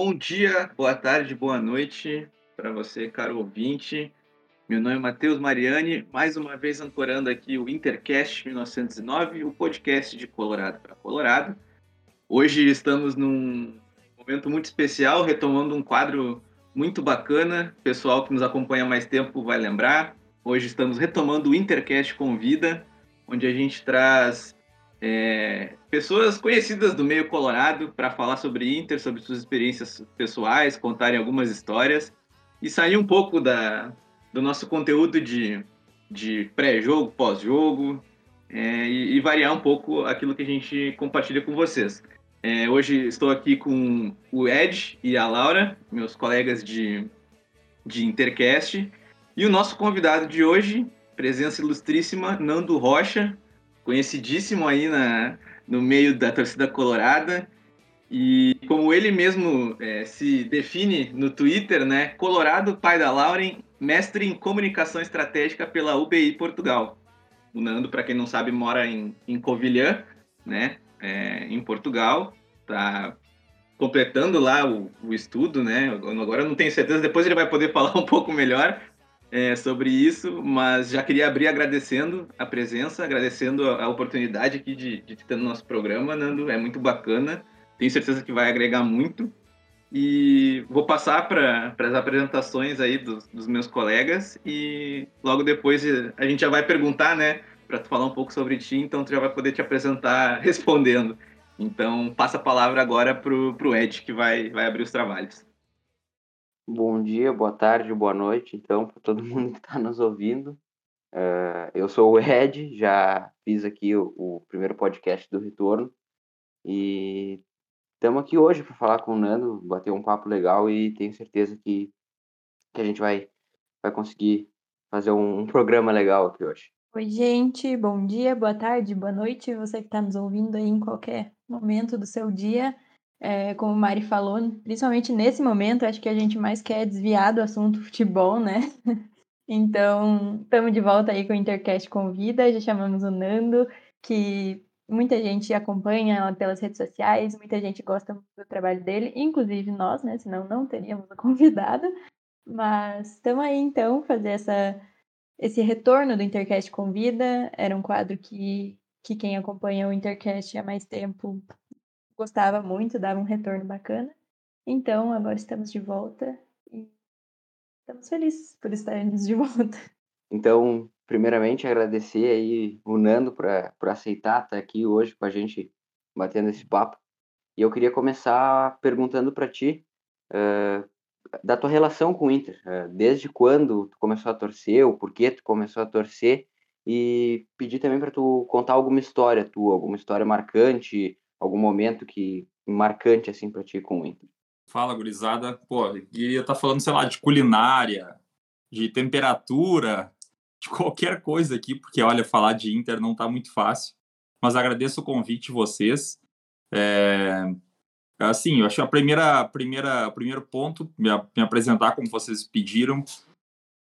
bom dia, boa tarde, boa noite para você, caro ouvinte. Meu nome é Matheus Mariani, mais uma vez ancorando aqui o Intercast 1909, o podcast de Colorado para Colorado. Hoje estamos num momento muito especial, retomando um quadro muito bacana. O pessoal que nos acompanha mais tempo vai lembrar. Hoje estamos retomando o Intercast Convida, onde a gente traz é, pessoas conhecidas do meio colorado para falar sobre Inter, sobre suas experiências pessoais, contarem algumas histórias e sair um pouco da, do nosso conteúdo de, de pré-jogo, pós-jogo é, e, e, variar um pouco aquilo que a gente compartilha com vocês. É, hoje estou aqui com o Ed e a Laura, meus colegas de, de Intercast, e o nosso convidado de hoje, presença ilustríssima, Nando Rocha, conhecidíssimo aí na, no meio da torcida colorada. E como ele mesmo é, se define no Twitter, né? Colorado, pai da Lauren, mestre em comunicação estratégica pela UBI Portugal. O Nando, para quem não sabe, mora em, em Covilhã, né? É, em Portugal. Tá completando lá o, o, estudo, né? Agora não tenho certeza, depois ele vai poder falar um pouco melhor é, sobre isso, mas já queria abrir agradecendo a presença, agradecendo a, a oportunidade aqui de, de ter no nosso programa, Nando. É muito bacana, tenho certeza que vai agregar muito. E vou passar para as apresentações aí dos, dos, meus colegas e logo depois a gente já vai perguntar, né, para tu falar um pouco sobre ti, então tu já vai poder te apresentar respondendo. Então, passa a palavra agora para o Ed, que vai, vai abrir os trabalhos. Bom dia, boa tarde, boa noite, então, para todo mundo que está nos ouvindo. Uh, eu sou o Ed, já fiz aqui o, o primeiro podcast do Retorno e estamos aqui hoje para falar com o Nando, bater um papo legal e tenho certeza que, que a gente vai, vai conseguir fazer um, um programa legal aqui hoje. Oi, gente, bom dia, boa tarde, boa noite, você que está nos ouvindo aí em qualquer momento do seu dia. É, como o Mari falou, principalmente nesse momento, acho que a gente mais quer desviar do assunto futebol, né? Então, estamos de volta aí com o Intercast Convida, já chamamos o Nando, que muita gente acompanha pelas redes sociais, muita gente gosta do trabalho dele, inclusive nós, né? Senão não teríamos o convidado. Mas estamos aí então, fazer essa, esse retorno do Intercast Convida. Era um quadro que, que quem acompanha o Intercast há mais tempo gostava muito, dava um retorno bacana. Então, agora estamos de volta e estamos felizes por estarmos de volta. Então, primeiramente, agradecer aí o Nando por aceitar estar aqui hoje com a gente, batendo esse papo. E eu queria começar perguntando para ti uh, da tua relação com o Inter. Uh, desde quando tu começou a torcer, o porquê tu começou a torcer, e pedir também para tu contar alguma história tua, alguma história marcante, algum momento que marcante assim para ti com o Inter? Fala, gurizada. Pô, queria estar tá falando, sei lá, de culinária, de temperatura, de qualquer coisa aqui, porque olha, falar de Inter não está muito fácil. Mas agradeço o convite de vocês. É... Assim, eu acho a primeira, primeira, primeiro ponto, me, me apresentar como vocês pediram,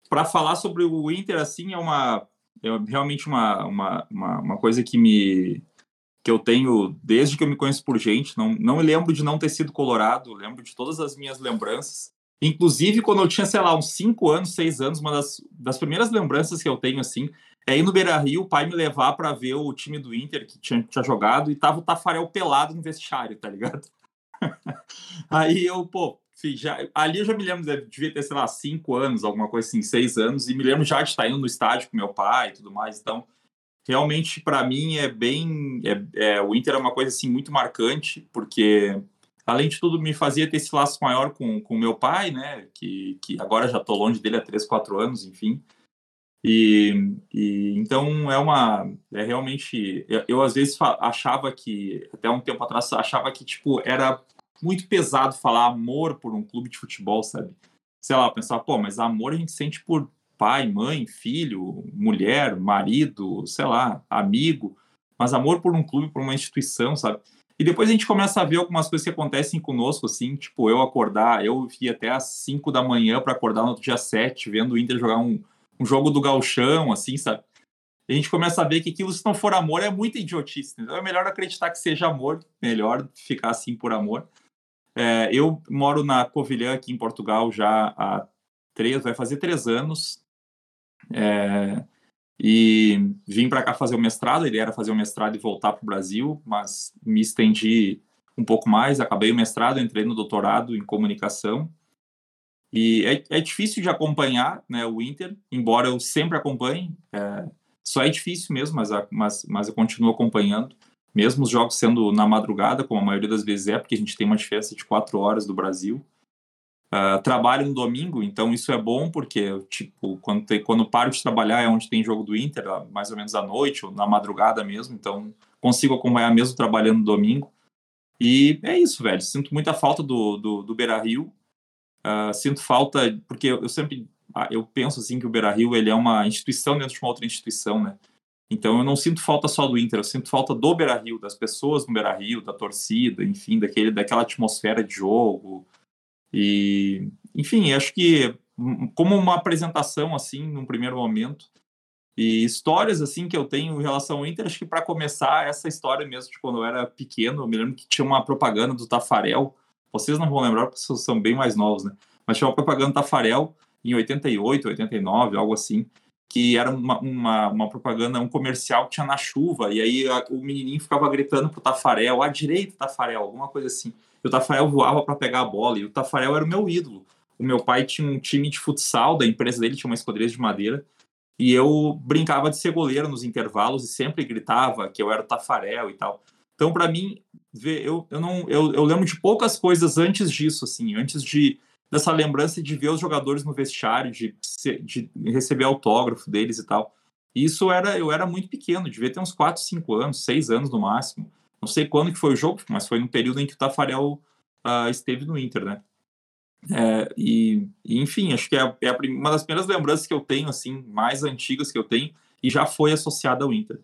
para falar sobre o Inter, assim, é uma é realmente uma, uma, uma, uma coisa que me, que eu tenho desde que eu me conheço por gente. Não, não lembro de não ter sido colorado, lembro de todas as minhas lembranças. Inclusive, quando eu tinha, sei lá, uns 5 anos, 6 anos, uma das, das primeiras lembranças que eu tenho, assim, é ir no Beira Rio, o pai me levar para ver o time do Inter que tinha, tinha jogado e tava o Tafarel pelado no vestiário, tá ligado? Aí eu, pô, já, ali eu já me lembro, devia ter, sei lá, 5 anos, alguma coisa assim, 6 anos, e me lembro já de estar indo no estádio com meu pai e tudo mais. Então, realmente para mim é bem é, é, o Inter é uma coisa assim muito marcante porque além de tudo me fazia ter esse laço maior com o meu pai né que, que agora já estou longe dele há três quatro anos enfim. E, e então é uma é realmente eu, eu às vezes achava que até um tempo atrás achava que tipo era muito pesado falar amor por um clube de futebol sabe? Sei lá pensar pô mas amor a gente sente por pai, mãe, filho, mulher, marido, sei lá, amigo, mas amor por um clube, por uma instituição, sabe? E depois a gente começa a ver algumas coisas que acontecem conosco, assim, tipo, eu acordar, eu ia até às 5 da manhã para acordar no dia 7, vendo o Inter jogar um, um jogo do galchão, assim, sabe? E a gente começa a ver que aquilo, se não for amor, é muita idiotice. Então é melhor acreditar que seja amor, melhor ficar assim por amor. É, eu moro na Covilhã, aqui em Portugal, já há três, vai fazer três anos. É, e vim para cá fazer o mestrado. Ele era fazer o mestrado e voltar para o Brasil, mas me estendi um pouco mais. Acabei o mestrado, entrei no doutorado em comunicação. E é, é difícil de acompanhar né, o Inter, embora eu sempre acompanhe. É, só é difícil mesmo, mas, mas, mas eu continuo acompanhando. Mesmo os jogos sendo na madrugada, como a maioria das vezes é, porque a gente tem uma diferença de quatro horas do Brasil. Uh, trabalho no domingo, então isso é bom porque, tipo, quando, tem, quando paro de trabalhar é onde tem jogo do Inter, mais ou menos à noite ou na madrugada mesmo, então consigo acompanhar mesmo trabalhando no domingo. E é isso, velho. Sinto muita falta do, do, do Beira Rio. Uh, sinto falta, porque eu, sempre ah, eu penso assim que o Beira Rio ele é uma instituição dentro de uma outra instituição, né? Então eu não sinto falta só do Inter, eu sinto falta do Beira Rio, das pessoas no Beira Rio, da torcida, enfim, daquele, daquela atmosfera de jogo, e, enfim, acho que hum, como uma apresentação, assim, num primeiro momento, e histórias, assim, que eu tenho em relação ao Inter, acho que para começar, essa história mesmo de quando eu era pequeno, eu me lembro que tinha uma propaganda do Tafarel, vocês não vão lembrar porque vocês são bem mais novos, né? Mas tinha uma propaganda do Tafarel em 88, 89, algo assim, que era uma, uma, uma, propaganda, um comercial que tinha na chuva, e aí a, o menininho ficava gritando pro Tafarel, à direita, Tafarel, alguma coisa assim. E o Tafarel voava para pegar a bola, e o Tafarel era o meu ídolo. O meu pai tinha um time de futsal da empresa dele, tinha uma esquadrilha de madeira, e eu brincava de ser goleiro nos intervalos e sempre gritava que eu era o Tafarel e tal. Então, para mim, eu, eu não eu, eu lembro de poucas coisas antes disso, assim, antes de dessa lembrança de ver os jogadores no vestiário, de, de receber autógrafo deles e tal. Isso era, eu era muito pequeno, devia ter uns 4, 5 anos, 6 anos no máximo. Não sei quando que foi o jogo, mas foi no período em que o Tafarel uh, esteve no Inter, né? É, e, e, enfim, acho que é, é uma das primeiras lembranças que eu tenho, assim, mais antigas que eu tenho, e já foi associada ao Inter.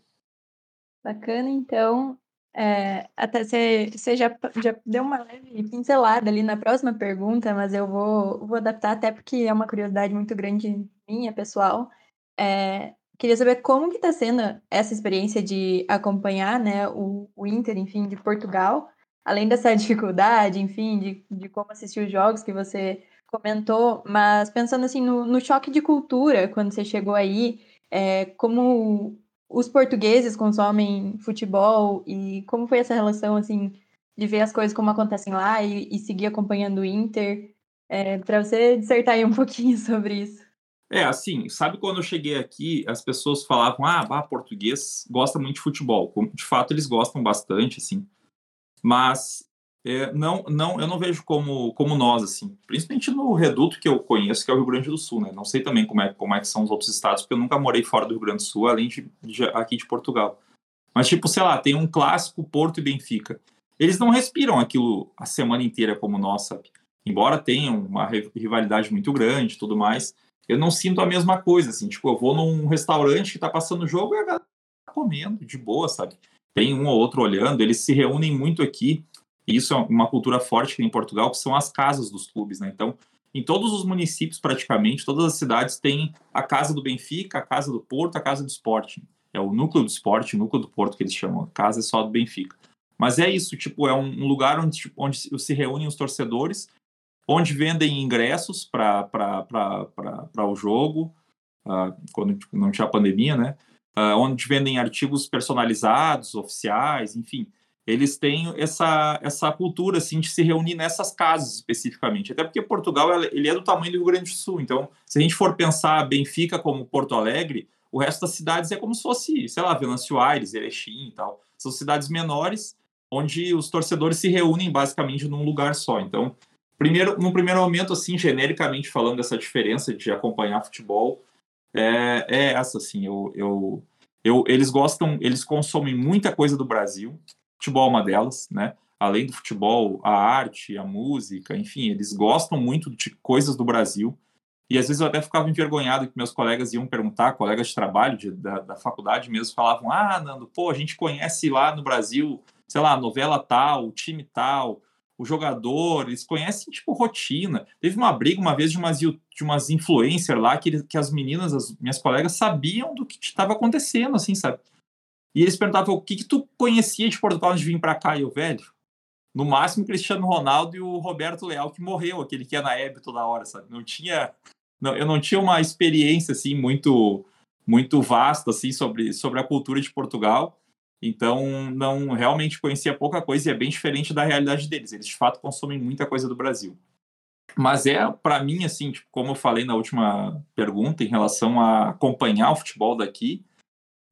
Bacana, então. É, até você já, já deu uma leve pincelada ali na próxima pergunta, mas eu vou, vou adaptar até porque é uma curiosidade muito grande minha, pessoal. É, queria saber como que está sendo essa experiência de acompanhar né, o, o Inter, enfim, de Portugal, além dessa dificuldade, enfim, de, de como assistir os jogos que você comentou, mas pensando assim no, no choque de cultura quando você chegou aí, é, como os portugueses consomem futebol e como foi essa relação, assim, de ver as coisas como acontecem lá e, e seguir acompanhando o Inter, é, para você dissertar aí um pouquinho sobre isso. É, assim, sabe quando eu cheguei aqui, as pessoas falavam, ah, bah, português gosta muito de futebol. De fato, eles gostam bastante, assim. Mas é, não, não, eu não vejo como, como nós, assim, principalmente no reduto que eu conheço, que é o Rio Grande do Sul, né? Não sei também como é, como é que são os outros estados, porque eu nunca morei fora do Rio Grande do Sul, além de, de aqui de Portugal. Mas, tipo, sei lá, tem um clássico Porto e Benfica. Eles não respiram aquilo a semana inteira como nós, sabe? Embora tenham uma rivalidade muito grande e tudo mais, eu não sinto a mesma coisa, assim. Tipo, eu vou num restaurante que tá passando o jogo e a galera tá comendo de boa, sabe? Tem um ou outro olhando, eles se reúnem muito aqui e isso é uma cultura forte em Portugal, que são as casas dos clubes, né? Então, em todos os municípios, praticamente, todas as cidades têm a casa do Benfica, a casa do Porto, a casa do Sporting. É o núcleo do esporte, o núcleo do Porto que eles chamam. A casa é só do Benfica. Mas é isso, tipo, é um lugar onde, tipo, onde se reúnem os torcedores, onde vendem ingressos para o jogo, uh, quando tipo, não tinha pandemia, né? Uh, onde vendem artigos personalizados, oficiais, enfim eles têm essa, essa cultura assim de se reunir nessas casas especificamente. Até porque Portugal ele é do tamanho do Rio Grande do Sul. Então, se a gente for pensar Benfica como Porto Alegre, o resto das cidades é como se fosse, sei lá, Venâncio Aires, Erechim e tal. São cidades menores onde os torcedores se reúnem basicamente num lugar só. Então, primeiro, no primeiro momento, assim, genericamente falando dessa diferença de acompanhar futebol, é, é essa, assim, eu, eu, eu, eles gostam, eles consomem muita coisa do Brasil, futebol é uma delas, né? Além do futebol, a arte, a música, enfim, eles gostam muito de coisas do Brasil. E às vezes eu até ficava envergonhado que meus colegas iam perguntar, colegas de trabalho de, da, da faculdade mesmo, falavam: Ah, Nando, pô, a gente conhece lá no Brasil, sei lá, novela tal, time tal, o jogador, eles conhecem, tipo, rotina. Teve uma briga uma vez de umas, de umas influencers lá que, que as meninas, as minhas colegas, sabiam do que estava acontecendo, assim, sabe? E eles perguntavam o que, que tu conhecia de Portugal antes de vir para cá, e eu, velho, no máximo Cristiano Ronaldo e o Roberto Leal que morreu, aquele que é na Hebe toda hora, sabe? Não tinha, não, eu não tinha uma experiência assim muito muito vasta assim sobre sobre a cultura de Portugal. Então, não realmente conhecia pouca coisa e é bem diferente da realidade deles. Eles de fato consomem muita coisa do Brasil. Mas é para mim assim, tipo, como eu falei na última pergunta em relação a acompanhar o futebol daqui,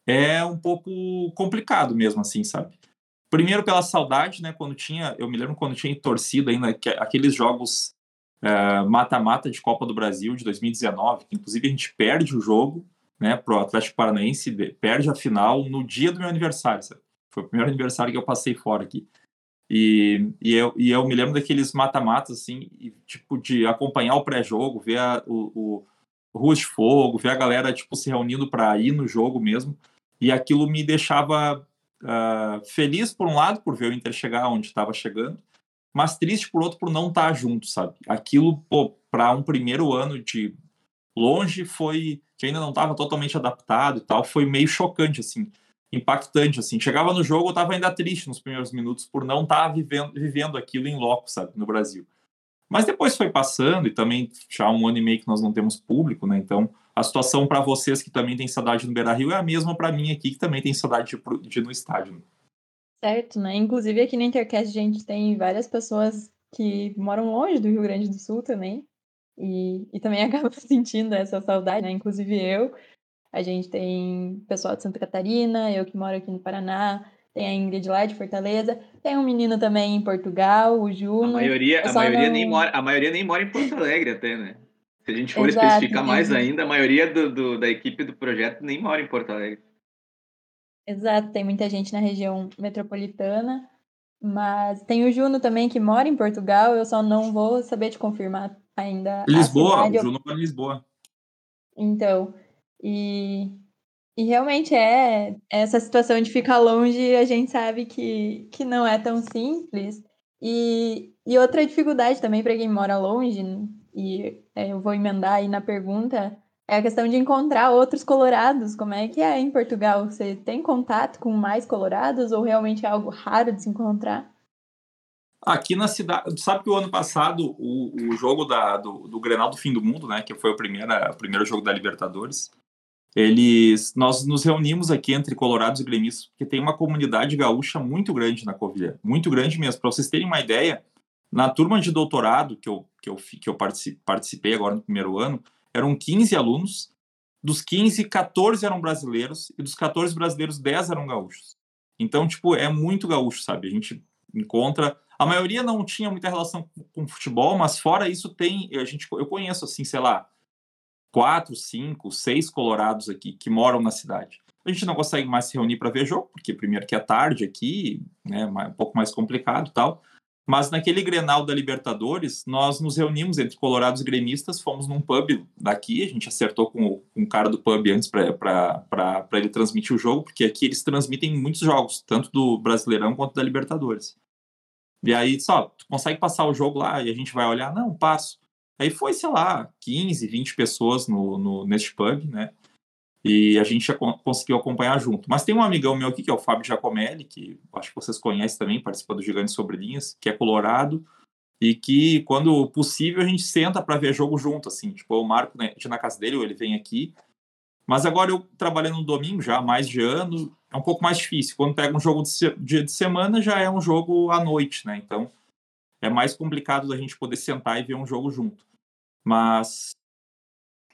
é um pouco complicado mesmo assim, sabe? Primeiro pela saudade, né? Quando tinha, eu me lembro quando tinha torcida ainda, que, aqueles jogos é, mata-mata uh, de Copa do Brasil de 2019, que inclusive a gente perde o jogo, né? Pro Atlético Paranaense, perde a final no dia do meu aniversário, sabe? Foi o primeiro aniversário que eu passei fora aqui. E, e, eu, e eu me lembro daqueles mata-matas, assim, e, tipo, de acompanhar o pré-jogo, ver a, o, o Ruas de Fogo, ver a galera, tipo, se reunindo para ir no jogo mesmo. E aquilo me deixava uh, feliz por um lado por ver o Inter chegar onde estava chegando, mas triste por outro por não estar tá junto, sabe? Aquilo, para um primeiro ano de longe foi que ainda não estava totalmente adaptado e tal, foi meio chocante assim, impactante assim. Chegava no jogo, eu estava ainda triste nos primeiros minutos por não estar tá vivendo, vivendo aquilo em loco, sabe, no Brasil. Mas depois foi passando e também já um ano e meio que nós não temos público, né? Então a situação para vocês que também têm saudade no Beira Rio é a mesma para mim aqui, que também tem saudade de, de ir no estádio. Né? Certo, né? Inclusive aqui na Intercast a gente tem várias pessoas que moram longe do Rio Grande do Sul também. E, e também acaba sentindo essa saudade, né? Inclusive eu. A gente tem pessoal de Santa Catarina, eu que moro aqui no Paraná, tem a Ingrid lá de Fortaleza, tem um menino também em Portugal, o Juno. A maioria, a maioria, não... nem, mora, a maioria nem mora em Porto Alegre até, né? Se a gente for Exato, especificar mais ainda, a maioria do, do, da equipe do projeto nem mora em Porto Alegre. Exato, tem muita gente na região metropolitana, mas tem o Juno também que mora em Portugal, eu só não vou saber te confirmar ainda. Lisboa, o Juno mora em Lisboa. Então, e, e realmente é essa situação de ficar longe, a gente sabe que, que não é tão simples. E, e outra dificuldade também para quem mora longe, e é, eu vou emendar aí na pergunta, é a questão de encontrar outros colorados. Como é que é em Portugal? Você tem contato com mais colorados ou realmente é algo raro de se encontrar? Aqui na cidade, sabe que o ano passado o, o jogo da, do, do Grenal do Fim do Mundo, né, que foi o primeiro, o primeiro jogo da Libertadores, eles, nós nos reunimos aqui entre colorados e gremistas, porque tem uma comunidade gaúcha muito grande na Covilhã, muito grande mesmo. Para vocês terem uma ideia, na turma de doutorado que eu, que eu, que eu participei agora no primeiro ano, eram 15 alunos, dos 15, 14 eram brasileiros, e dos 14 brasileiros, 10 eram gaúchos. Então, tipo, é muito gaúcho, sabe? A gente encontra. A maioria não tinha muita relação com futebol, mas fora isso tem. A gente, eu conheço, assim, sei lá, quatro, cinco, seis colorados aqui que moram na cidade. A gente não consegue mais se reunir para ver jogo, porque primeiro que é tarde aqui, né, um pouco mais complicado tal. Mas naquele Grenal da Libertadores, nós nos reunimos entre colorados e gremistas, fomos num pub daqui, a gente acertou com o, com o cara do pub antes para ele transmitir o jogo, porque aqui eles transmitem muitos jogos, tanto do Brasileirão quanto da Libertadores. E aí, só, tu consegue passar o jogo lá e a gente vai olhar? Não, passo. Aí foi, sei lá, 15, 20 pessoas no, no, neste pub, né? E a gente já conseguiu acompanhar junto. Mas tem um amigão meu aqui, que é o Fábio Giacomelli, que acho que vocês conhecem também, participa do Gigante Sobre Linhas, que é colorado, e que, quando possível, a gente senta para ver jogo junto, assim. Tipo, eu marco né, na casa dele, ou ele vem aqui. Mas agora eu trabalhando no domingo já há mais de ano, é um pouco mais difícil. Quando pega um jogo de dia de semana, já é um jogo à noite, né? Então é mais complicado da gente poder sentar e ver um jogo junto. Mas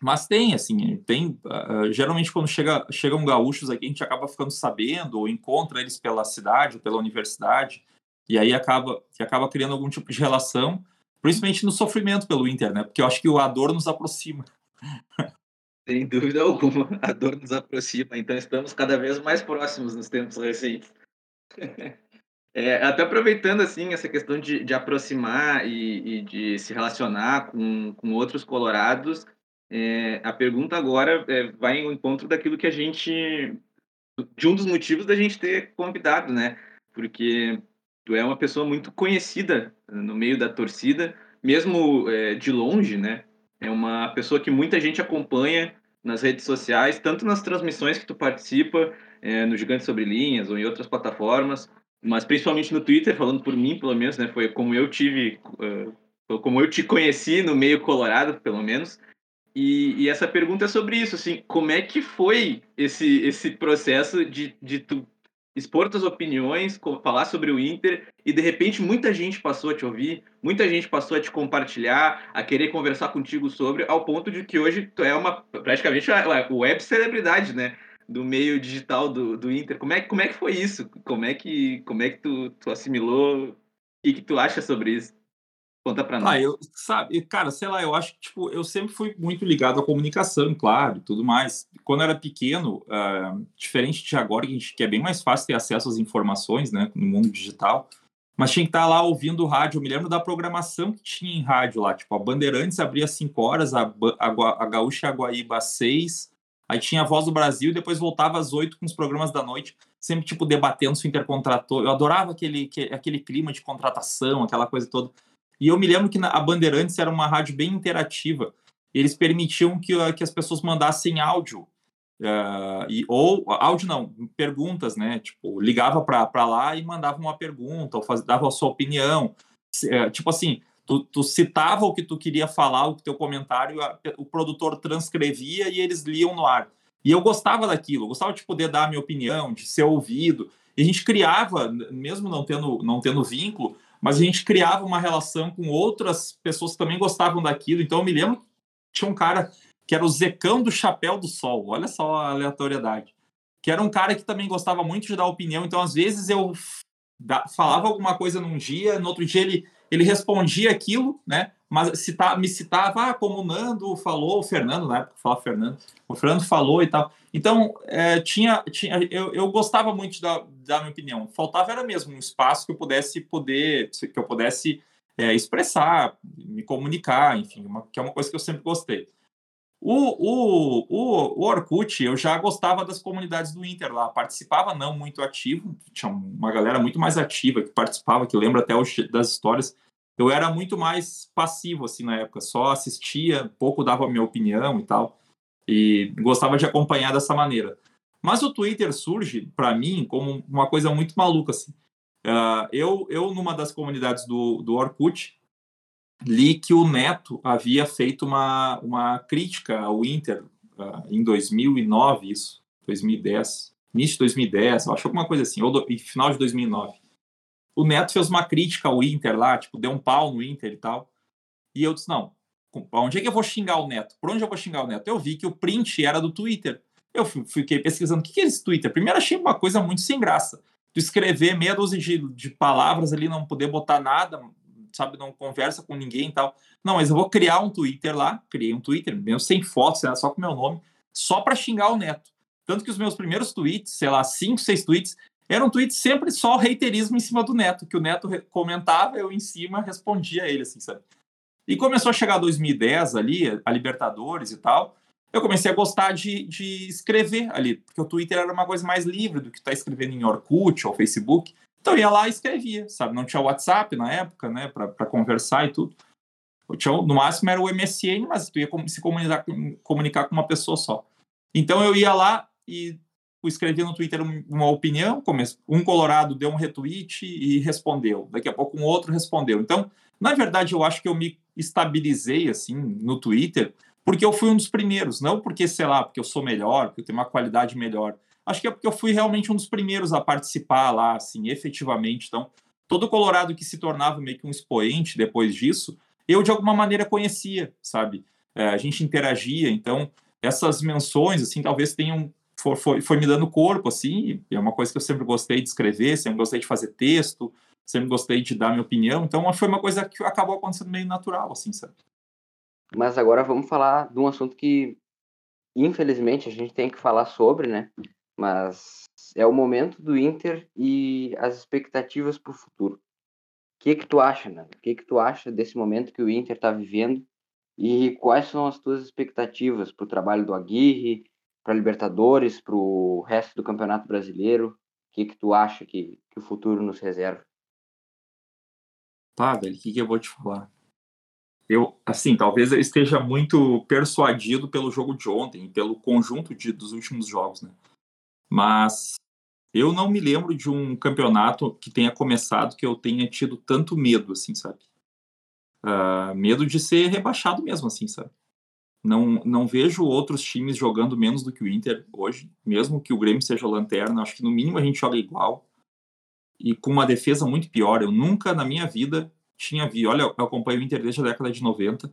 mas tem, assim, tem. Uh, geralmente, quando chega, chegam gaúchos aqui, a gente acaba ficando sabendo, ou encontra eles pela cidade, ou pela universidade, e aí acaba, acaba criando algum tipo de relação, principalmente no sofrimento pelo Inter, né? Porque eu acho que a dor nos aproxima. Sem dúvida alguma, a dor nos aproxima, então estamos cada vez mais próximos nos tempos recentes. É, até aproveitando assim essa questão de, de aproximar e, e, de se relacionar com, com outros colorados, é, a pergunta agora é, vai ao encontro daquilo que a gente. de um dos motivos da gente ter convidado, né? Porque tu é uma pessoa muito conhecida no meio da torcida, mesmo é, de longe, né? É uma pessoa que muita gente acompanha nas redes sociais, tanto nas transmissões que tu participa, é, no Gigante Sobre Linhas ou em outras plataformas, mas principalmente no Twitter, falando por mim, pelo menos, né? Foi como eu tive, uh, como eu te conheci no meio colorado, pelo menos. E, e, essa pergunta é sobre isso, assim, como é que foi esse, esse processo de, de tu expor tuas opiniões, falar sobre o Inter, e de repente muita gente passou a te ouvir, muita gente passou a te compartilhar, a querer conversar contigo sobre, ao ponto de que hoje tu é uma praticamente uma web celebridade, né? Do meio digital do, do Inter. Como é, como é que foi isso? Como é que, como é que tu, tu assimilou? O que, que tu acha sobre isso? Conta pra nós. Ah, eu, sabe, cara, sei lá, eu acho que, tipo, eu sempre fui muito ligado à comunicação, claro, e tudo mais. Quando eu era pequeno, uh, diferente de agora, que, a gente, que é bem mais fácil ter acesso às informações, né, no mundo digital, mas tinha que estar lá ouvindo rádio. Eu me lembro da programação que tinha em rádio lá, tipo, a Bandeirantes abria às 5 horas, a, a, a Gaúcha Guaíba às 6, aí tinha a Voz do Brasil e depois voltava às 8 com os programas da noite, sempre, tipo, debatendo se o intercontratou. Eu adorava aquele, aquele clima de contratação, aquela coisa toda. E eu me lembro que a Bandeirantes era uma rádio bem interativa. Eles permitiam que, uh, que as pessoas mandassem áudio. Uh, e, ou áudio não, perguntas, né? Tipo, ligava para lá e mandava uma pergunta, ou faz, dava a sua opinião. Uh, tipo assim, tu, tu, citava o que tu queria falar, o teu comentário, a, o produtor transcrevia e eles liam no ar. E eu gostava daquilo, eu gostava de poder dar a minha opinião, de ser ouvido. E a gente criava, mesmo não tendo, não tendo vínculo, mas a gente criava uma relação com outras pessoas que também gostavam daquilo. Então eu me lembro tinha um cara que era o Zecão do Chapéu do Sol, olha só a aleatoriedade, que era um cara que também gostava muito de dar opinião. Então às vezes eu falava alguma coisa num dia, no outro dia ele, ele respondia aquilo, né? Mas cita, me citava, ah, como o Nando falou, o Fernando, na época falava Fernando, o Fernando falou e tal. Então, é, tinha, tinha eu, eu gostava muito da, da minha opinião. Faltava era mesmo um espaço que eu pudesse poder, que eu pudesse é, expressar, me comunicar, enfim, uma, que é uma coisa que eu sempre gostei. O, o, o, o Orkut, eu já gostava das comunidades do Inter lá, participava não muito ativo, tinha uma galera muito mais ativa que participava, que lembra até os, das histórias. Eu era muito mais passivo assim na época, só assistia, pouco dava a minha opinião e tal e gostava de acompanhar dessa maneira. Mas o Twitter surge para mim como uma coisa muito maluca assim. Uh, eu, eu numa das comunidades do, do Orkut li que o Neto havia feito uma, uma crítica ao Inter uh, em 2009, isso, 2010, início de 2010, acho alguma coisa assim, ou do, final de 2009. O Neto fez uma crítica ao Inter lá, tipo, deu um pau no Inter e tal. E eu disse, não, Onde é que eu vou xingar o Neto? Por onde eu vou xingar o Neto? Eu vi que o print era do Twitter. Eu fiquei pesquisando o que é esse Twitter. Primeiro achei uma coisa muito sem graça. Tu escrever meia dúzia de, de palavras ali, não poder botar nada, sabe, não conversa com ninguém e tal. Não, mas eu vou criar um Twitter lá, criei um Twitter, mesmo sem fotos, só com meu nome, só para xingar o Neto. Tanto que os meus primeiros tweets, sei lá, cinco, seis tweets, eram tweets sempre só reiterismo em cima do Neto, que o Neto comentava, eu em cima respondia a ele, assim, sabe? E começou a chegar 2010 ali, a Libertadores e tal. Eu comecei a gostar de, de escrever ali, porque o Twitter era uma coisa mais livre do que estar tá escrevendo em Orkut ou Facebook. Então eu ia lá e escrevia, sabe? Não tinha WhatsApp na época, né, para conversar e tudo. Tinha, no máximo era o MSN, mas tu ia se comunicar, comunicar com uma pessoa só. Então eu ia lá e escrevia no Twitter uma opinião, um colorado deu um retweet e respondeu. Daqui a pouco um outro respondeu. Então, na verdade, eu acho que eu me estabilizei assim no Twitter porque eu fui um dos primeiros, não porque, sei lá, porque eu sou melhor, porque eu tenho uma qualidade melhor. Acho que é porque eu fui realmente um dos primeiros a participar lá, assim, efetivamente. Então, todo Colorado que se tornava meio que um expoente depois disso, eu de alguma maneira conhecia, sabe? É, a gente interagia, então essas menções, assim, talvez tenham foi, foi, foi me dando corpo, assim, é uma coisa que eu sempre gostei de escrever, sempre gostei de fazer texto, sempre gostei de dar minha opinião, então foi uma coisa que acabou acontecendo meio natural, assim, sabe? Mas agora vamos falar de um assunto que, infelizmente, a gente tem que falar sobre, né? Mas é o momento do Inter e as expectativas para o futuro. O que que tu acha, né? O que que tu acha desse momento que o Inter está vivendo e quais são as tuas expectativas para o trabalho do Aguirre, para Libertadores, para o resto do Campeonato Brasileiro? O que que tu acha que, que o futuro nos reserva? Tá, velho, o que, que eu vou te falar? Eu, assim, talvez eu esteja muito persuadido pelo jogo de ontem, pelo conjunto de, dos últimos jogos, né? Mas Eu não me lembro de um campeonato que tenha começado que eu tenha tido tanto medo, assim, sabe? Uh, medo de ser rebaixado mesmo, assim, sabe? Não, não vejo outros times jogando menos do que o Inter hoje, mesmo que o Grêmio seja lanterna. Acho que no mínimo a gente joga igual e com uma defesa muito pior. Eu nunca na minha vida tinha visto. Olha, eu acompanho o Inter desde a década de 90.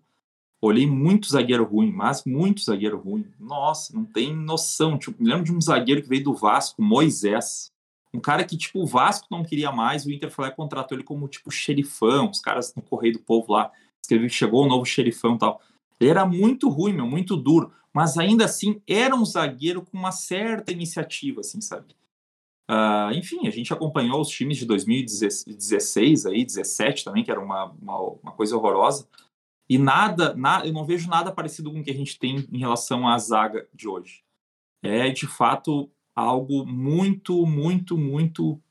Olhei muito zagueiro ruim, mas muito zagueiro ruim. Nossa, não tem noção. Tipo, me lembro de um zagueiro que veio do Vasco, Moisés. Um cara que, tipo, o Vasco não queria mais, o Inter foi lá e contratou ele como, tipo, xerifão. Os caras no Correio do Povo lá escreveu chegou o novo xerifão e tal. Ele era muito ruim, meu, muito duro, mas ainda assim era um zagueiro com uma certa iniciativa, assim, sabe? Uh, enfim, a gente acompanhou os times de 2016, aí, 17 também, que era uma, uma, uma coisa horrorosa. E nada, na, eu não vejo nada parecido com o que a gente tem em relação à zaga de hoje. É, de fato, algo muito, muito, muito,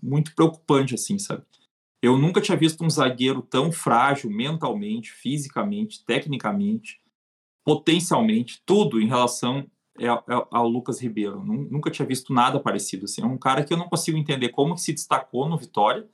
muito preocupante, assim, sabe? Eu nunca tinha visto um zagueiro tão frágil mentalmente, fisicamente, tecnicamente, potencialmente, tudo em relação ao Lucas Ribeiro. Nunca tinha visto nada parecido. Assim. É um cara que eu não consigo entender como que se destacou no Vitória,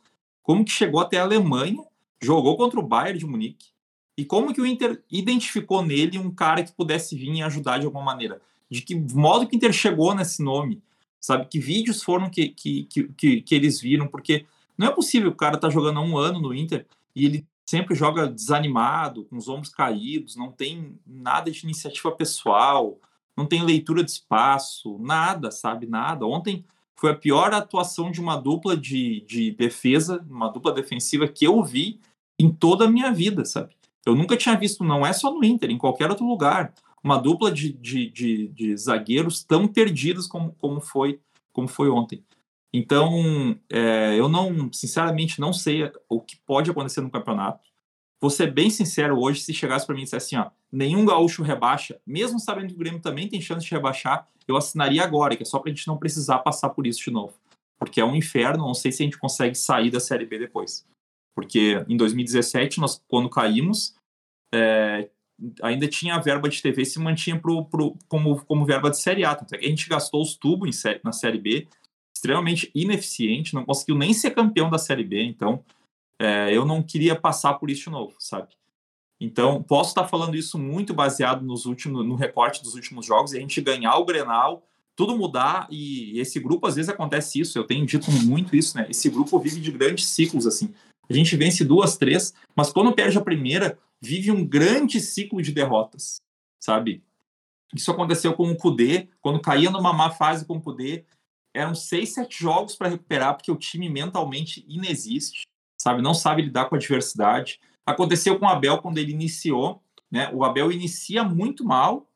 como que chegou até a Alemanha, jogou contra o Bayern de Munique, e como que o Inter identificou nele um cara que pudesse vir e ajudar de alguma maneira. De que modo que o Inter chegou nesse nome, sabe? Que vídeos foram que, que, que, que eles viram, porque não é possível o cara tá jogando há um ano no Inter e ele sempre joga desanimado, com os ombros caídos, não tem nada de iniciativa pessoal, não tem leitura de espaço, nada, sabe? Nada. Ontem foi a pior atuação de uma dupla de, de defesa, uma dupla defensiva que eu vi em toda a minha vida, sabe? Eu nunca tinha visto, não é só no Inter, em qualquer outro lugar, uma dupla de, de, de, de zagueiros tão perdidos como, como, foi, como foi ontem. Então, é, eu não, sinceramente, não sei o que pode acontecer no campeonato. Vou ser bem sincero hoje, se chegasse para mim e dissesse assim, ó, nenhum gaúcho rebaixa, mesmo sabendo que o Grêmio também tem chance de rebaixar, eu assinaria agora, que é só para a gente não precisar passar por isso de novo. Porque é um inferno, não sei se a gente consegue sair da Série B depois. Porque em 2017, nós, quando caímos, é, ainda tinha a verba de TV se mantinha pro, pro, como, como verba de Série A. Tanto é que a gente gastou os tubos série, na Série B extremamente ineficiente, não conseguiu nem ser campeão da Série B, então é, eu não queria passar por isso de novo, sabe? Então, posso estar falando isso muito baseado nos últimos, no recorte dos últimos jogos e a gente ganhar o Grenal, tudo mudar e esse grupo às vezes acontece isso, eu tenho dito muito isso, né? Esse grupo vive de grandes ciclos assim. A gente vence duas, três, mas quando perde a primeira, vive um grande ciclo de derrotas, sabe? Isso aconteceu com o Kudê, quando caía numa má fase com o Kudê, eram seis, sete jogos para recuperar, porque o time mentalmente inexiste, sabe? Não sabe lidar com a adversidade. Aconteceu com o Abel quando ele iniciou, né? O Abel inicia muito mal,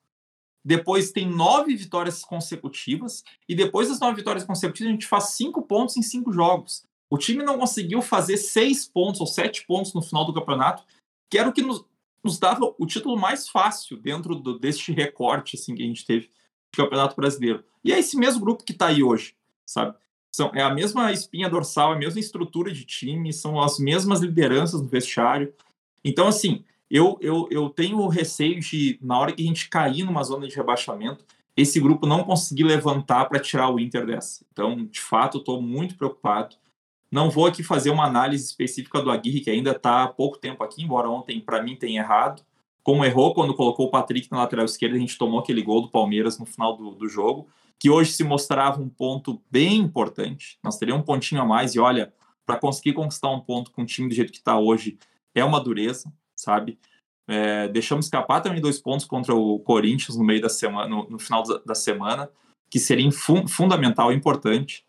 depois tem nove vitórias consecutivas, e depois das nove vitórias consecutivas, a gente faz cinco pontos em cinco jogos. O time não conseguiu fazer seis pontos ou sete pontos no final do campeonato, que era o que nos, nos dava o título mais fácil dentro do, deste recorte assim, que a gente teve de Campeonato Brasileiro. E é esse mesmo grupo que está aí hoje, sabe? São, é a mesma espinha dorsal, a mesma estrutura de time, são as mesmas lideranças no vestiário. Então, assim, eu, eu, eu tenho receio de, na hora que a gente cair numa zona de rebaixamento, esse grupo não conseguir levantar para tirar o Inter dessa. Então, de fato, estou muito preocupado. Não vou aqui fazer uma análise específica do Aguirre, que ainda está há pouco tempo aqui, embora ontem, para mim, tenha errado como errou quando colocou o Patrick na lateral esquerda, a gente tomou aquele gol do Palmeiras no final do, do jogo, que hoje se mostrava um ponto bem importante. Nós teríamos um pontinho a mais, e olha, para conseguir conquistar um ponto com o time do jeito que está hoje, é uma dureza, sabe? É, deixamos escapar também dois pontos contra o Corinthians no meio da semana, no, no final da semana, que seria fun fundamental e importante.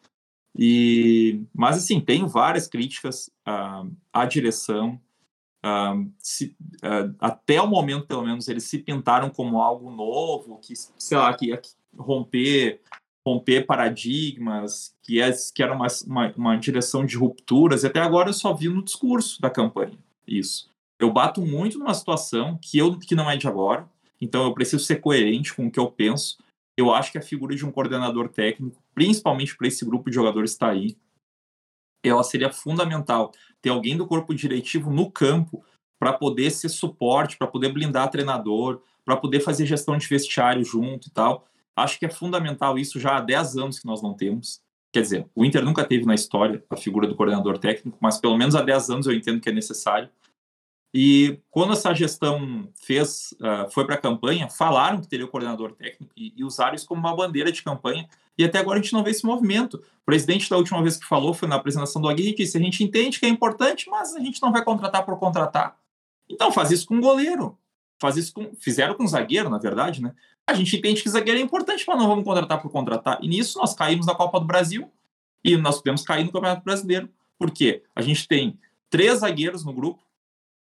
E, mas assim, tenho várias críticas uh, à direção, se, uh, até o momento, pelo menos, eles se pintaram como algo novo, que, sei lá, que ia romper, romper paradigmas, que, é, que era uma, uma, uma direção de rupturas, e até agora eu só vi no discurso da campanha isso. Eu bato muito numa situação que, eu, que não é de agora, então eu preciso ser coerente com o que eu penso. Eu acho que a figura de um coordenador técnico, principalmente para esse grupo de jogadores está aí, ela seria fundamental ter alguém do corpo diretivo no campo para poder ser suporte, para poder blindar treinador, para poder fazer gestão de vestiário junto e tal. Acho que é fundamental isso já há 10 anos que nós não temos. quer dizer, o Inter nunca teve na história a figura do coordenador técnico, mas pelo menos há 10 anos eu entendo que é necessário. E quando essa gestão fez, uh, foi para a campanha, falaram que teria o coordenador técnico e, e, usaram isso como uma bandeira de campanha. E até agora a gente não vê esse movimento. O presidente, da última vez que falou, foi na apresentação do Aguirre, disse: a gente entende que é importante, mas a gente não vai contratar por contratar. Então faz isso com um goleiro. Faz isso com. Fizeram com um zagueiro, na verdade, né? A gente entende que zagueiro é importante, mas não vamos contratar por contratar. E nisso nós caímos na Copa do Brasil e nós podemos cair no Campeonato Brasileiro. Por quê? A gente tem três zagueiros no grupo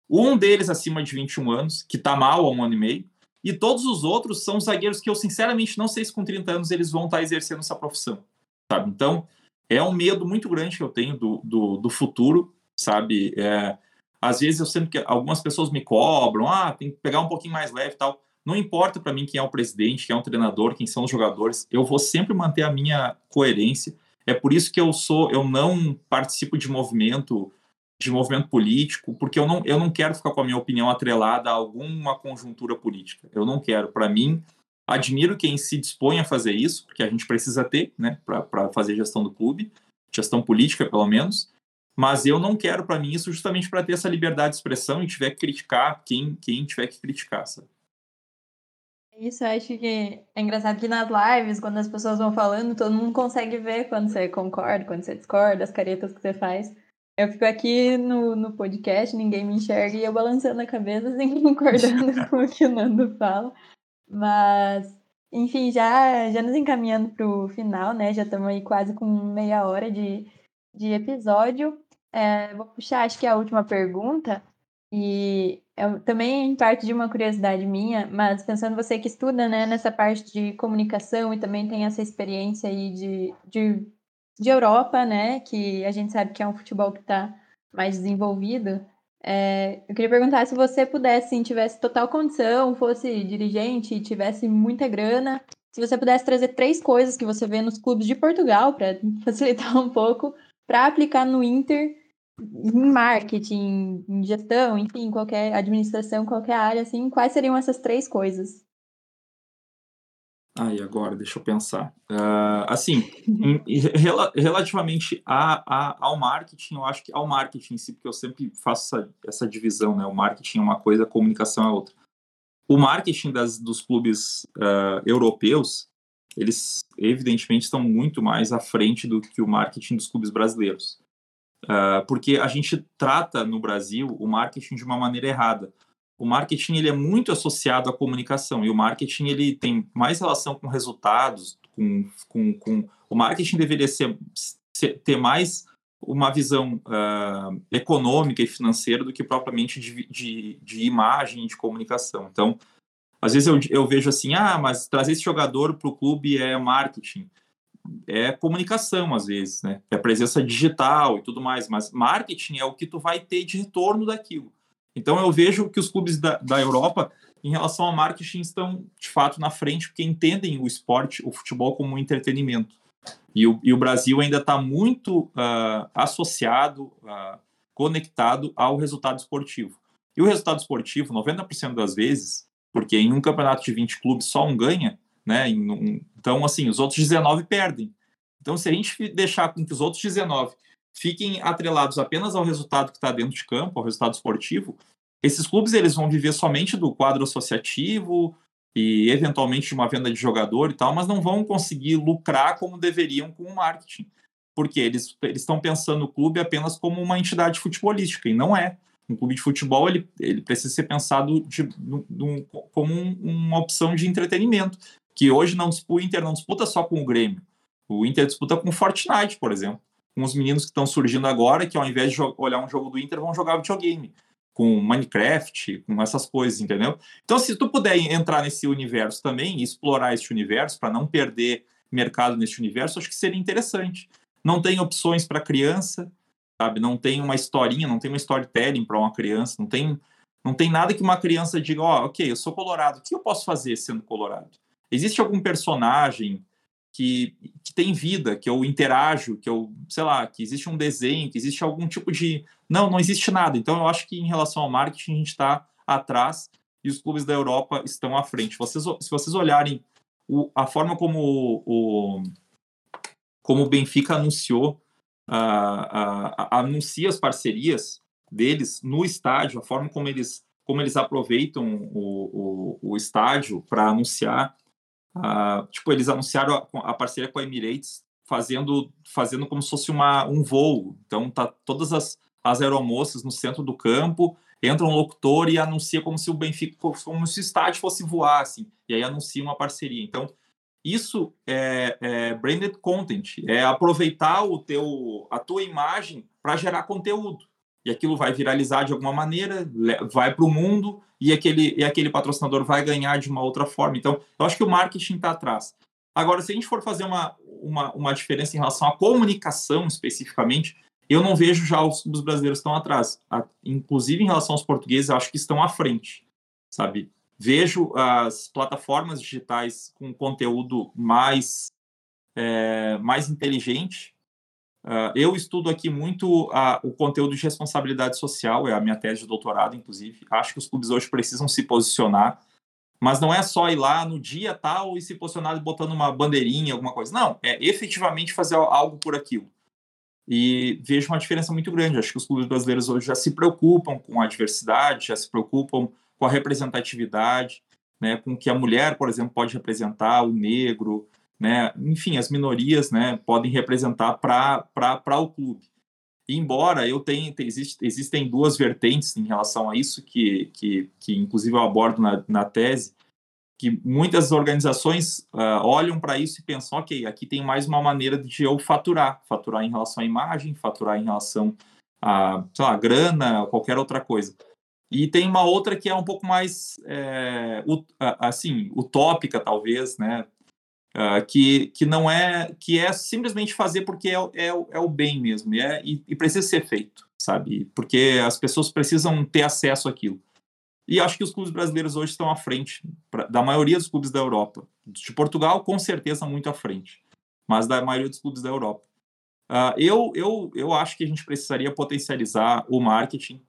um deles acima de 21 anos, que está mal há um ano e meio, e todos os outros são zagueiros que eu sinceramente não sei se com 30 anos eles vão estar tá exercendo essa profissão, sabe? Então, é um medo muito grande que eu tenho do, do, do futuro, sabe? É, às vezes eu sempre que algumas pessoas me cobram, ah, tem que pegar um pouquinho mais leve e tal. Não importa para mim quem é o presidente, quem é o treinador, quem são os jogadores, eu vou sempre manter a minha coerência. É por isso que eu sou, eu não participo de movimento de movimento político, porque eu não, eu não quero ficar com a minha opinião atrelada a alguma conjuntura política. Eu não quero. Para mim, admiro quem se dispõe a fazer isso, porque a gente precisa ter, né, para fazer gestão do clube, gestão política, pelo menos. Mas eu não quero para mim isso justamente para ter essa liberdade de expressão e tiver que criticar quem, quem tiver que criticar, sabe? Isso, eu acho que é engraçado que nas lives, quando as pessoas vão falando, todo mundo consegue ver quando você concorda, quando você discorda, as caretas que você faz. Eu fico aqui no, no podcast, ninguém me enxerga e eu balançando a cabeça, assim, concordando com o que o Nando fala. Mas, enfim, já, já nos encaminhando para o final, né? Já estamos aí quase com meia hora de, de episódio. É, vou puxar, acho que é a última pergunta. E é também parte de uma curiosidade minha, mas pensando você que estuda né, nessa parte de comunicação e também tem essa experiência aí de, de de Europa, né? Que a gente sabe que é um futebol que está mais desenvolvido. É, eu queria perguntar se você pudesse, sim, tivesse total condição, fosse dirigente e tivesse muita grana, se você pudesse trazer três coisas que você vê nos clubes de Portugal, para facilitar um pouco, para aplicar no Inter, em marketing, em gestão, enfim, qualquer administração, qualquer área, assim, quais seriam essas três coisas? Aí, agora, deixa eu pensar. Uh, assim, em, rel relativamente a, a, ao marketing, eu acho que ao marketing em si, porque eu sempre faço essa, essa divisão, né? O marketing é uma coisa, a comunicação é outra. O marketing das, dos clubes uh, europeus, eles evidentemente estão muito mais à frente do que o marketing dos clubes brasileiros. Uh, porque a gente trata no Brasil o marketing de uma maneira errada o marketing ele é muito associado à comunicação e o marketing ele tem mais relação com resultados, com, com, com o marketing deveria ser, ser ter mais uma visão uh, econômica e financeira do que propriamente de, de, de imagem de comunicação. Então, às vezes eu, eu vejo assim, ah, mas trazer esse jogador para o clube é marketing. É comunicação, às vezes, né? É presença digital e tudo mais, mas marketing é o que tu vai ter de retorno daquilo. Então eu vejo que os clubes da, da Europa, em relação ao marketing, estão de fato na frente, porque entendem o esporte, o futebol como um entretenimento. E o, e o Brasil ainda está muito uh, associado, uh, conectado ao resultado esportivo. E o resultado esportivo, 90% das vezes, porque em um campeonato de 20 clubes só um ganha, né? Um, então, assim, os outros 19 perdem. Então, se a gente deixar com que os outros 19 fiquem atrelados apenas ao resultado que está dentro de campo, ao resultado esportivo, esses clubes eles vão viver somente do quadro associativo e eventualmente de uma venda de jogador e tal, mas não vão conseguir lucrar como deveriam com o marketing, porque eles estão pensando o clube apenas como uma entidade futebolística e não é. Um clube de futebol ele, ele precisa ser pensado de, de, como um, uma opção de entretenimento, que hoje não o Inter não disputa só com o Grêmio. O Inter disputa com o Fortnite, por exemplo com os meninos que estão surgindo agora, que ao invés de olhar um jogo do Inter, vão jogar videogame, com Minecraft, com essas coisas, entendeu? Então, se tu puder entrar nesse universo também explorar esse universo, para não perder mercado nesse universo, acho que seria interessante. Não tem opções para criança, sabe? Não tem uma historinha, não tem uma storytelling para uma criança, não tem, não tem nada que uma criança diga, ó, oh, ok, eu sou colorado, o que eu posso fazer sendo colorado? Existe algum personagem que, que tem vida, que eu interajo, que eu, sei lá, que existe um desenho, que existe algum tipo de. Não, não existe nada. Então, eu acho que em relação ao marketing, a gente está atrás e os clubes da Europa estão à frente. Vocês, se vocês olharem o, a forma como o, como o Benfica anunciou, anuncia as parcerias deles no estádio, a forma como eles, como eles aproveitam o, o, o estádio para anunciar. Tipo, eles anunciaram a, a parceria com a Emirates fazendo fazendo como se fosse uma, um voo. Então tá todas as, as aeromoças no centro do campo, entra um locutor e anuncia como se o Benfica como se o estádio fosse voar assim, e aí anuncia uma parceria. Então isso é, é branded content, é aproveitar o teu a tua imagem para gerar conteúdo. E aquilo vai viralizar de alguma maneira, vai para o mundo e aquele, e aquele patrocinador vai ganhar de uma outra forma. Então, eu acho que o marketing está atrás. Agora, se a gente for fazer uma, uma, uma diferença em relação à comunicação especificamente, eu não vejo já os, os brasileiros estão atrás. A, inclusive em relação aos portugueses, acho que estão à frente, sabe? Vejo as plataformas digitais com conteúdo mais, é, mais inteligente. Uh, eu estudo aqui muito a, o conteúdo de responsabilidade social, é a minha tese de doutorado, inclusive. Acho que os clubes hoje precisam se posicionar mas não é só ir lá no dia tal e se posicionar botando uma bandeirinha, alguma coisa. Não, é efetivamente fazer algo por aquilo. E vejo uma diferença muito grande. Acho que os clubes brasileiros hoje já se preocupam com a diversidade, já se preocupam com a representatividade, né, com que a mulher, por exemplo, pode representar, o negro, né, enfim, as minorias né, podem representar para o clube embora eu tenha, existe, existem duas vertentes em relação a isso, que, que, que inclusive eu abordo na, na tese, que muitas organizações uh, olham para isso e pensam, ok, aqui tem mais uma maneira de eu faturar, faturar em relação à imagem, faturar em relação a, lá, grana, qualquer outra coisa. E tem uma outra que é um pouco mais, é, assim, utópica, talvez, né? Uh, que, que não é que é simplesmente fazer porque é, é, é o bem mesmo e, é, e, e, precisa ser feito, sabe? Porque as pessoas precisam ter acesso àquilo. E acho que os clubes brasileiros hoje estão à frente pra, da maioria dos clubes da Europa. De Portugal, com certeza, muito à frente, mas da maioria dos clubes da Europa. Uh, eu, eu, eu acho que a gente precisaria potencializar o marketing.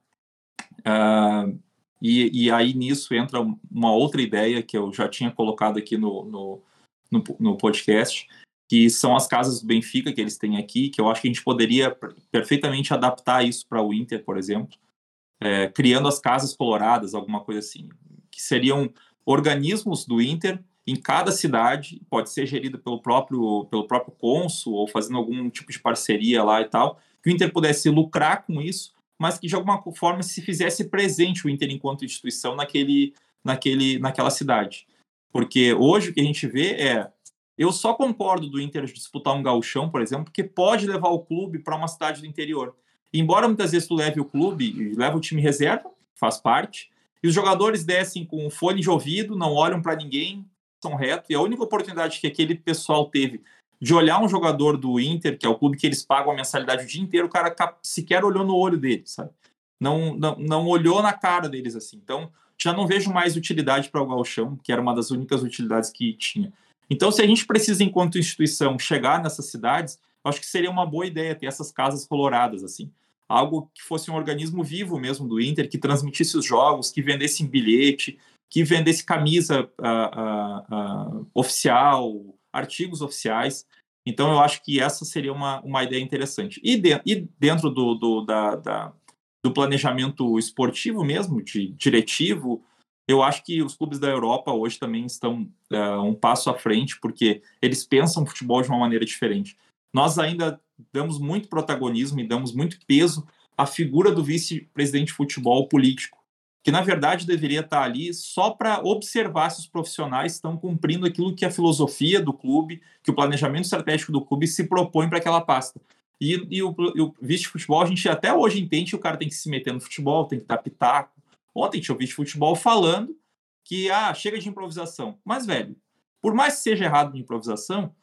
Uh, e, e aí nisso entra uma outra ideia que eu já tinha colocado aqui no, no no, no podcast, que são as casas do Benfica que eles têm aqui, que eu acho que a gente poderia perfeitamente adaptar isso para o Inter, por exemplo, é, criando as casas coloradas, alguma coisa assim, que seriam organismos do Inter em cada cidade, pode ser gerido pelo próprio pelo próprio cônsul ou fazendo algum tipo de parceria lá e tal, que o Inter pudesse lucrar com isso, mas que de alguma forma se fizesse presente o Inter enquanto instituição naquele naquele naquela cidade. Porque hoje o que a gente vê é. Eu só concordo do Inter disputar um gauchão, por exemplo, porque pode levar o clube para uma cidade do interior. Embora muitas vezes tu leve o clube, leva o time reserva, faz parte, e os jogadores descem com fone de ouvido, não olham para ninguém, são reto, e a única oportunidade que aquele pessoal teve de olhar um jogador do Inter, que é o clube que eles pagam a mensalidade o dia inteiro, o cara sequer olhou no olho deles, sabe? Não, não, não olhou na cara deles assim. Então, já não vejo mais utilidade para o galchão, que era uma das únicas utilidades que tinha. Então, se a gente precisa, enquanto instituição, chegar nessas cidades, acho que seria uma boa ideia ter essas casas coloradas, assim. Algo que fosse um organismo vivo mesmo do Inter, que transmitisse os jogos, que vendesse bilhete, que vendesse camisa uh, uh, uh, oficial, artigos oficiais. Então, eu acho que essa seria uma, uma ideia interessante. E, de, e dentro do, do, da, da, do planejamento esportivo mesmo, de diretivo, eu acho que os clubes da Europa hoje também estão uh, um passo à frente, porque eles pensam futebol de uma maneira diferente. Nós ainda damos muito protagonismo e damos muito peso à figura do vice-presidente de futebol político, que na verdade deveria estar ali só para observar se os profissionais estão cumprindo aquilo que a filosofia do clube, que o planejamento estratégico do clube se propõe para aquela pasta. E, e o, o vice-futebol, a gente até hoje entende que o cara tem que se meter no futebol, tem que dar pitaco. Ontem tinha o vice-futebol falando que, ah, chega de improvisação. Mas, velho, por mais que seja errado de improvisação,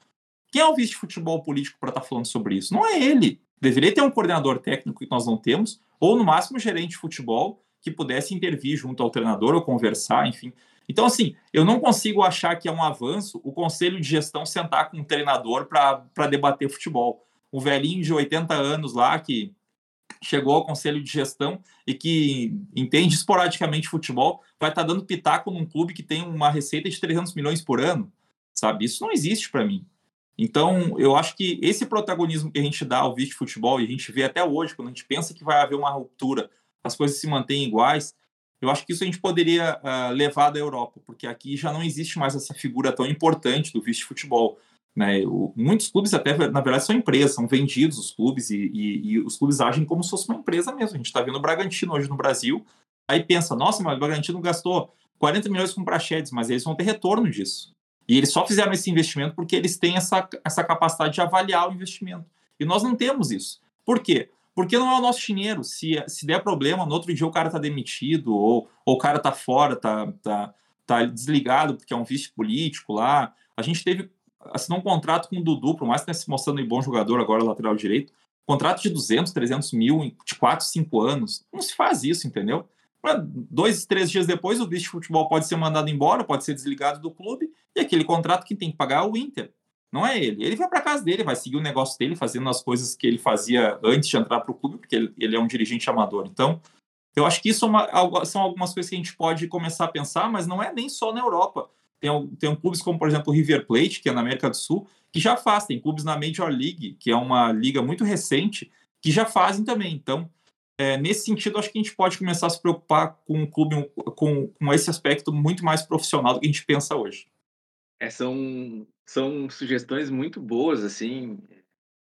quem é o vice-futebol político para estar tá falando sobre isso? Não é ele. Deveria ter um coordenador técnico que nós não temos, ou no máximo um gerente de futebol que pudesse intervir junto ao treinador ou conversar, enfim. Então, assim, eu não consigo achar que é um avanço o conselho de gestão sentar com um treinador para debater futebol um velhinho de 80 anos lá que chegou ao conselho de gestão e que entende esporadicamente futebol, vai estar tá dando pitaco num clube que tem uma receita de 300 milhões por ano, sabe? Isso não existe para mim. Então, eu acho que esse protagonismo que a gente dá ao vice futebol, e a gente vê até hoje, quando a gente pensa que vai haver uma ruptura, as coisas se mantêm iguais, eu acho que isso a gente poderia uh, levar da Europa, porque aqui já não existe mais essa figura tão importante do vice futebol. Né? O, muitos clubes, até na verdade, são empresas, são vendidos os clubes, e, e, e os clubes agem como se fosse uma empresa mesmo. A gente está vendo o Bragantino hoje no Brasil, aí pensa, nossa, mas o Bragantino gastou 40 milhões com prachedes, mas eles vão ter retorno disso. E eles só fizeram esse investimento porque eles têm essa, essa capacidade de avaliar o investimento. E nós não temos isso. Por quê? Porque não é o nosso dinheiro. Se, se der problema, no outro dia o cara está demitido, ou, ou o cara está fora, está tá, tá desligado porque é um vice político lá. A gente teve assinou um contrato com o Dudu, por mais que tenha se mostrando um bom jogador agora, lateral direito, contrato de 200, 300 mil de 4, 5 anos. Não se faz isso, entendeu? dois, três dias depois, o vice de futebol pode ser mandado embora, pode ser desligado do clube, e aquele contrato que tem que pagar é o Inter. Não é ele. Ele vai para casa dele, vai seguir o negócio dele, fazendo as coisas que ele fazia antes de entrar para o clube, porque ele, ele, é um dirigente amador. Então, eu acho que isso é uma, são algumas coisas que a gente pode começar a pensar, mas não é nem só na Europa. Tem, tem clubes como, por exemplo, o River Plate, que é na América do Sul, que já faz. Tem clubes na Major League, que é uma liga muito recente, que já fazem também. Então, é, nesse sentido, acho que a gente pode começar a se preocupar com o clube com, com esse aspecto muito mais profissional do que a gente pensa hoje. É, são, são sugestões muito boas, assim.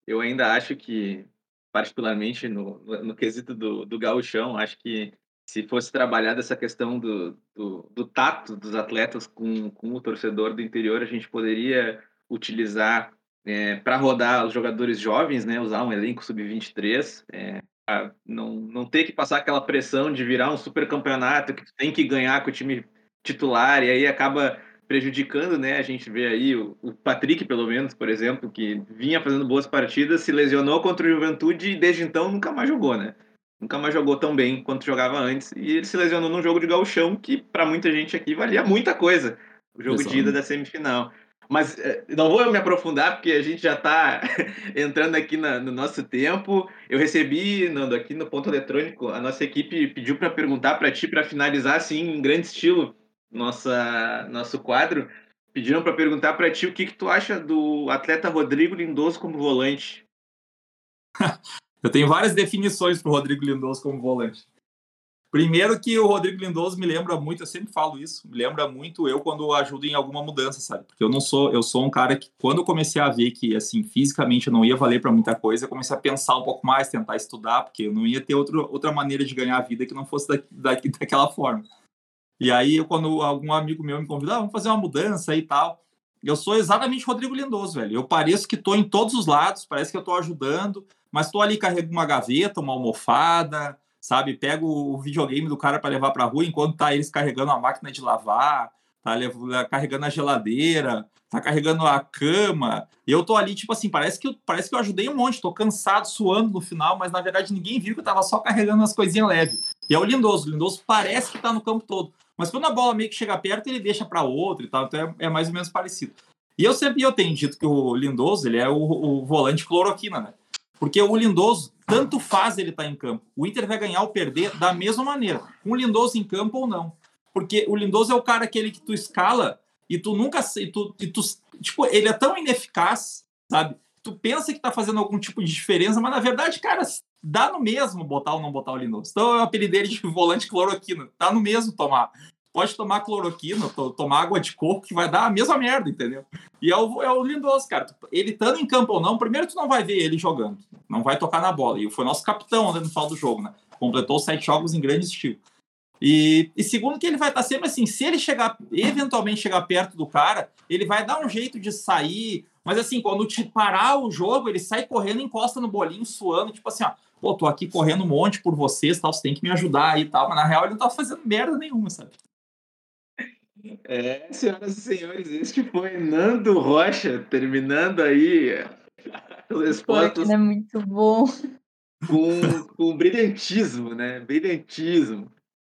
Eu ainda acho que, particularmente no, no quesito do, do gauchão, acho que se fosse trabalhada essa questão do, do, do, tato dos atletas com, com o torcedor do interior, a gente poderia utilizar é, para rodar os jogadores jovens, né, usar um elenco sub-23, é, não, não ter que passar aquela pressão de virar um super campeonato que tem que ganhar com o time titular e aí acaba prejudicando, né? A gente vê aí o, o, Patrick, pelo menos, por exemplo, que vinha fazendo boas partidas, se lesionou contra o Juventude e desde então nunca mais jogou, né? Nunca mais jogou tão bem quanto jogava antes. E ele se lesionou num jogo de gauchão que, para muita gente aqui, valia muita coisa. O jogo Exato. de ida da semifinal. Mas eh, não vou me aprofundar, porque a gente já está entrando aqui na, no nosso tempo. Eu recebi, Nando, aqui no ponto eletrônico, a nossa equipe pediu para perguntar para ti, para finalizar assim, em grande estilo, nossa, nosso quadro. Pediram para perguntar para ti o que, que tu acha do atleta Rodrigo Lindoso como volante. Eu tenho várias definições para o Rodrigo Lindoso como volante. Primeiro que o Rodrigo Lindoso me lembra muito, eu sempre falo isso, me lembra muito eu quando ajudo em alguma mudança, sabe? Porque eu não sou, eu sou um cara que quando eu comecei a ver que assim, fisicamente eu não ia valer para muita coisa, eu comecei a pensar um pouco mais, tentar estudar, porque eu não ia ter outro, outra maneira de ganhar a vida que não fosse da, da, daquela forma. E aí, quando algum amigo meu me convidou, ah, vamos fazer uma mudança e tal, eu sou exatamente Rodrigo Lindoso, velho. Eu pareço que estou em todos os lados, parece que eu estou ajudando, mas estou ali carrego uma gaveta, uma almofada, sabe? Pego o videogame do cara para levar para rua enquanto tá eles carregando a máquina de lavar, tá carregando a geladeira, tá carregando a cama. Eu tô ali, tipo assim, parece que eu, parece que eu ajudei um monte, tô cansado, suando no final, mas na verdade ninguém viu que eu tava só carregando as coisinhas leves. E é o Lindoso, o Lindoso parece que tá no campo todo. Mas quando a bola meio que chega perto, ele deixa para outro e tal, então é, é, mais ou menos parecido. E eu sempre eu tenho dito que o Lindoso, ele é o, o volante cloroquina, né? Porque o Lindoso, tanto faz ele estar tá em campo. O Inter vai ganhar ou perder da mesma maneira, com o Lindoso em campo ou não. Porque o Lindoso é o cara aquele que tu escala e tu nunca. E tu, e tu, tipo, ele é tão ineficaz, sabe? Tu pensa que tá fazendo algum tipo de diferença, mas na verdade, cara, dá no mesmo botar ou não botar o Lindoso. Então eu apelidei ele de volante cloroquina. Tá no mesmo tomar pode tomar cloroquina, tomar água de coco, que vai dar a mesma merda, entendeu? E é o, é o Lindoso, cara. Ele estando em campo ou não, primeiro tu não vai ver ele jogando, não vai tocar na bola. E foi nosso capitão né, no final do jogo, né? Completou sete jogos em grande estilo. E, e, segundo que ele vai estar sempre assim, se ele chegar, eventualmente chegar perto do cara, ele vai dar um jeito de sair, mas assim, quando te parar o jogo, ele sai correndo, encosta no bolinho, suando, tipo assim, ó, pô, tô aqui correndo um monte por vocês, tal, você tem que me ajudar aí e tal, mas na real ele não tá fazendo merda nenhuma, sabe? É, senhoras e senhores, este foi Nando Rocha, terminando aí as respostas. É muito bom. Com, com brilhantismo, né? Brilhantismo.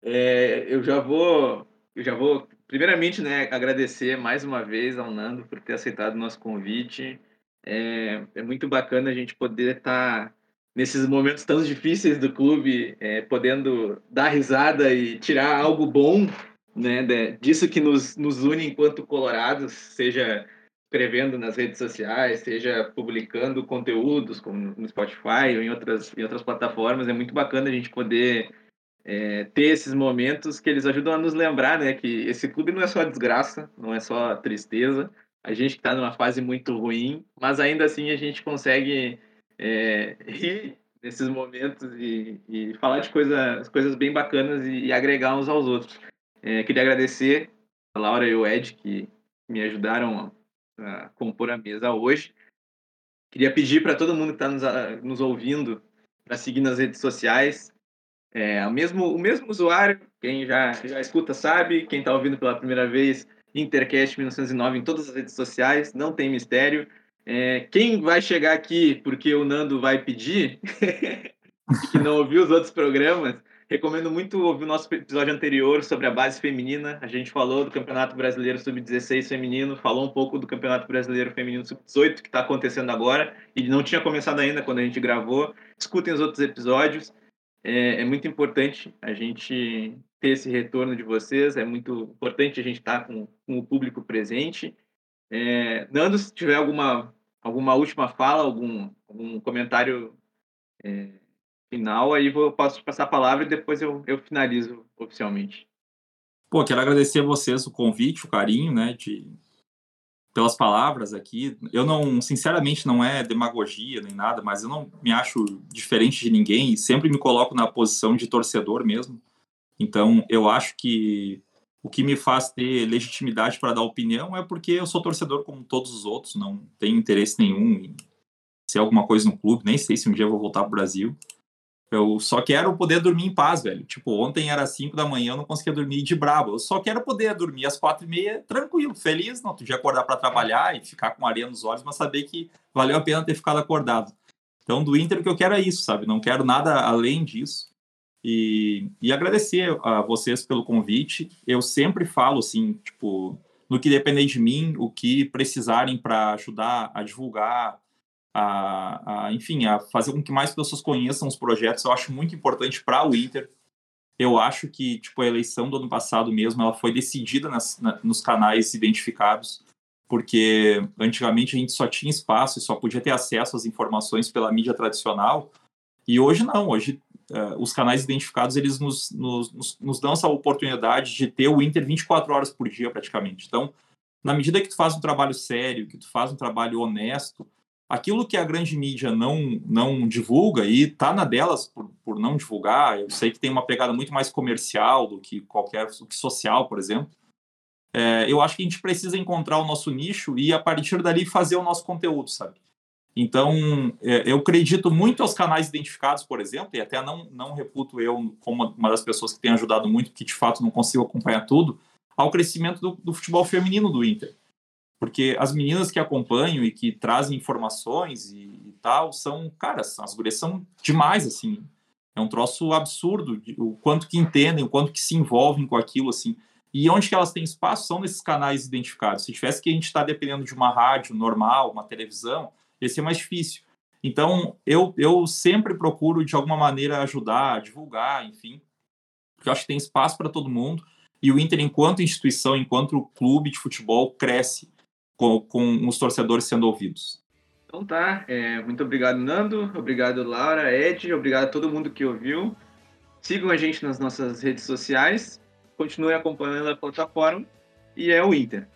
É, eu já vou, eu já vou, primeiramente, né, agradecer mais uma vez ao Nando por ter aceitado o nosso convite. É, é muito bacana a gente poder estar tá nesses momentos tão difíceis do clube, é, podendo dar risada e tirar algo bom né, disso que nos, nos une enquanto colorados, seja escrevendo nas redes sociais, seja publicando conteúdos como no Spotify ou em outras, em outras plataformas. É muito bacana a gente poder é, ter esses momentos que eles ajudam a nos lembrar né, que esse clube não é só desgraça, não é só tristeza. A gente está numa fase muito ruim, mas ainda assim a gente consegue é, rir nesses momentos e, e falar de coisa, coisas bem bacanas e, e agregar uns aos outros. É, queria agradecer a Laura e o Ed que me ajudaram a compor a mesa hoje. Queria pedir para todo mundo que está nos, nos, ouvindo para seguir nas redes sociais. É, o, mesmo, o mesmo usuário, quem já, já escuta sabe, quem está ouvindo pela primeira vez, Intercast 1909 em todas as redes sociais, não tem mistério. É, quem vai chegar aqui porque o Nando vai pedir, que não ouviu os outros programas, Recomendo muito ouvir o nosso episódio anterior sobre a base feminina. A gente falou do Campeonato Brasileiro Sub-16 feminino, falou um pouco do Campeonato Brasileiro Feminino Sub-18 que está acontecendo agora e não tinha começado ainda quando a gente gravou. Escutem os outros episódios. É, é muito importante a gente ter esse retorno de vocês. É muito importante a gente estar tá com, com, o público presente. É, Nando, se tiver alguma alguma última fala, algum, algum comentário é, final, aí vou, posso passar a palavra e depois eu, eu finalizo oficialmente. Pô, quero agradecer a vocês o convite, o carinho, né, de, pelas palavras aqui. Eu não, sinceramente, não é demagogia nem nada, mas eu não me acho diferente de ninguém e sempre me coloco na posição de torcedor mesmo. Então, eu acho que o que me faz ter legitimidade para dar opinião é porque eu sou torcedor como todos os outros, não tenho interesse nenhum em ser alguma coisa no clube, nem sei se um dia eu vou voltar para o Brasil. Eu só quero poder dormir em paz, velho. Tipo, ontem era 5 da manhã, eu não conseguia dormir de brabo. Eu só quero poder dormir às quatro e meia, tranquilo, feliz. Não, tu acordar para trabalhar e ficar com areia nos olhos, mas saber que valeu a pena ter ficado acordado. Então, do Inter, o que eu quero é isso, sabe? Não quero nada além disso. E, e agradecer a vocês pelo convite. Eu sempre falo, assim, tipo, no que depender de mim, o que precisarem para ajudar a divulgar a, a, enfim, a fazer com que mais pessoas conheçam os projetos. Eu acho muito importante para o Inter. Eu acho que tipo a eleição do ano passado mesmo, ela foi decidida nas, na, nos canais identificados, porque antigamente a gente só tinha espaço e só podia ter acesso às informações pela mídia tradicional. E hoje não, hoje uh, os canais identificados eles nos, nos, nos dão essa oportunidade de ter o Inter 24 horas por dia praticamente. Então, na medida que tu faz um trabalho sério, que tu faz um trabalho honesto, aquilo que a grande mídia não, não divulga, e está na delas por, por não divulgar, eu sei que tem uma pegada muito mais comercial do que qualquer, do que social, por exemplo, é, eu acho que a gente precisa encontrar o nosso nicho e, a partir dali, fazer o nosso conteúdo, sabe? Então, é, eu acredito muito aos canais identificados, por exemplo, e até não, não reputo eu como uma das pessoas que tem ajudado muito, que de fato não consigo acompanhar tudo, ao crescimento do, do futebol feminino do Inter porque as meninas que acompanham e que trazem informações e, e tal são, cara, as gurias são demais, assim. É um troço absurdo o quanto que entendem, o quanto que se envolvem com aquilo, assim. E onde que elas têm espaço são nesses canais identificados. Se tivesse que a gente estar tá dependendo de uma rádio normal, uma televisão, ia ser mais difícil. Então, eu, eu sempre procuro, de alguma maneira, ajudar, divulgar, enfim, porque eu acho que tem espaço para todo mundo. E o Inter, enquanto instituição, enquanto clube de futebol, cresce com, com os torcedores sendo ouvidos. Então tá, é, muito obrigado Nando, obrigado Laura, Ed, obrigado a todo mundo que ouviu. Sigam a gente nas nossas redes sociais, continuem acompanhando a plataforma e é o Inter.